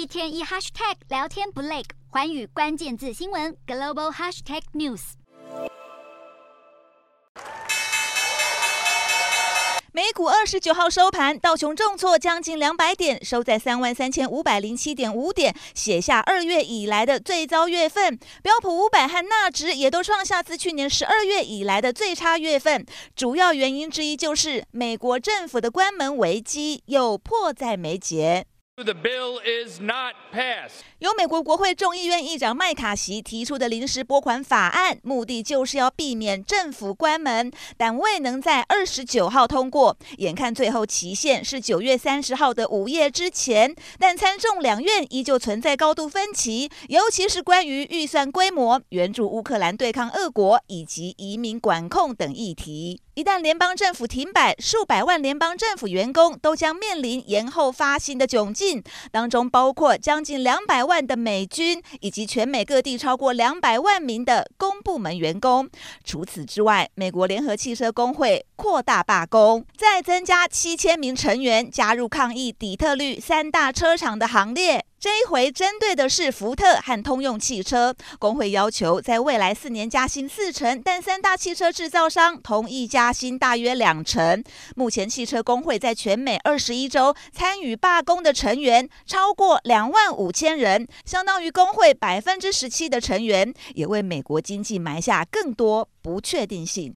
一天一 hashtag 聊天不累，环宇关键字新闻 global hashtag news。美股二十九号收盘，道琼重挫将近两百点，收在三万三千五百零七点五点，写下二月以来的最糟月份。标普五百和纳指也都创下自去年十二月以来的最差月份。主要原因之一就是美国政府的关门危机又迫在眉睫。The bill is not passed. 由美国国会众议院议长麦卡锡提出的临时拨款法案，目的就是要避免政府关门，但未能在二十九号通过。眼看最后期限是九月三十号的午夜之前，但参众两院依旧存在高度分歧，尤其是关于预算规模、援助乌克兰对抗俄国以及移民管控等议题。一旦联邦政府停摆，数百万联邦政府员工都将面临延后发薪的窘境，当中包括将近两百万的美军，以及全美各地超过两百万名的公部门员工。除此之外，美国联合汽车工会扩大罢工，再增加七千名成员加入抗议底特律三大车厂的行列。这一回针对的是福特和通用汽车，工会要求在未来四年加薪四成，但三大汽车制造商同意加薪大约两成。目前汽车工会在全美二十一州参与罢工的成员超过两万五千人，相当于工会百分之十七的成员，也为美国经济埋下更多不确定性。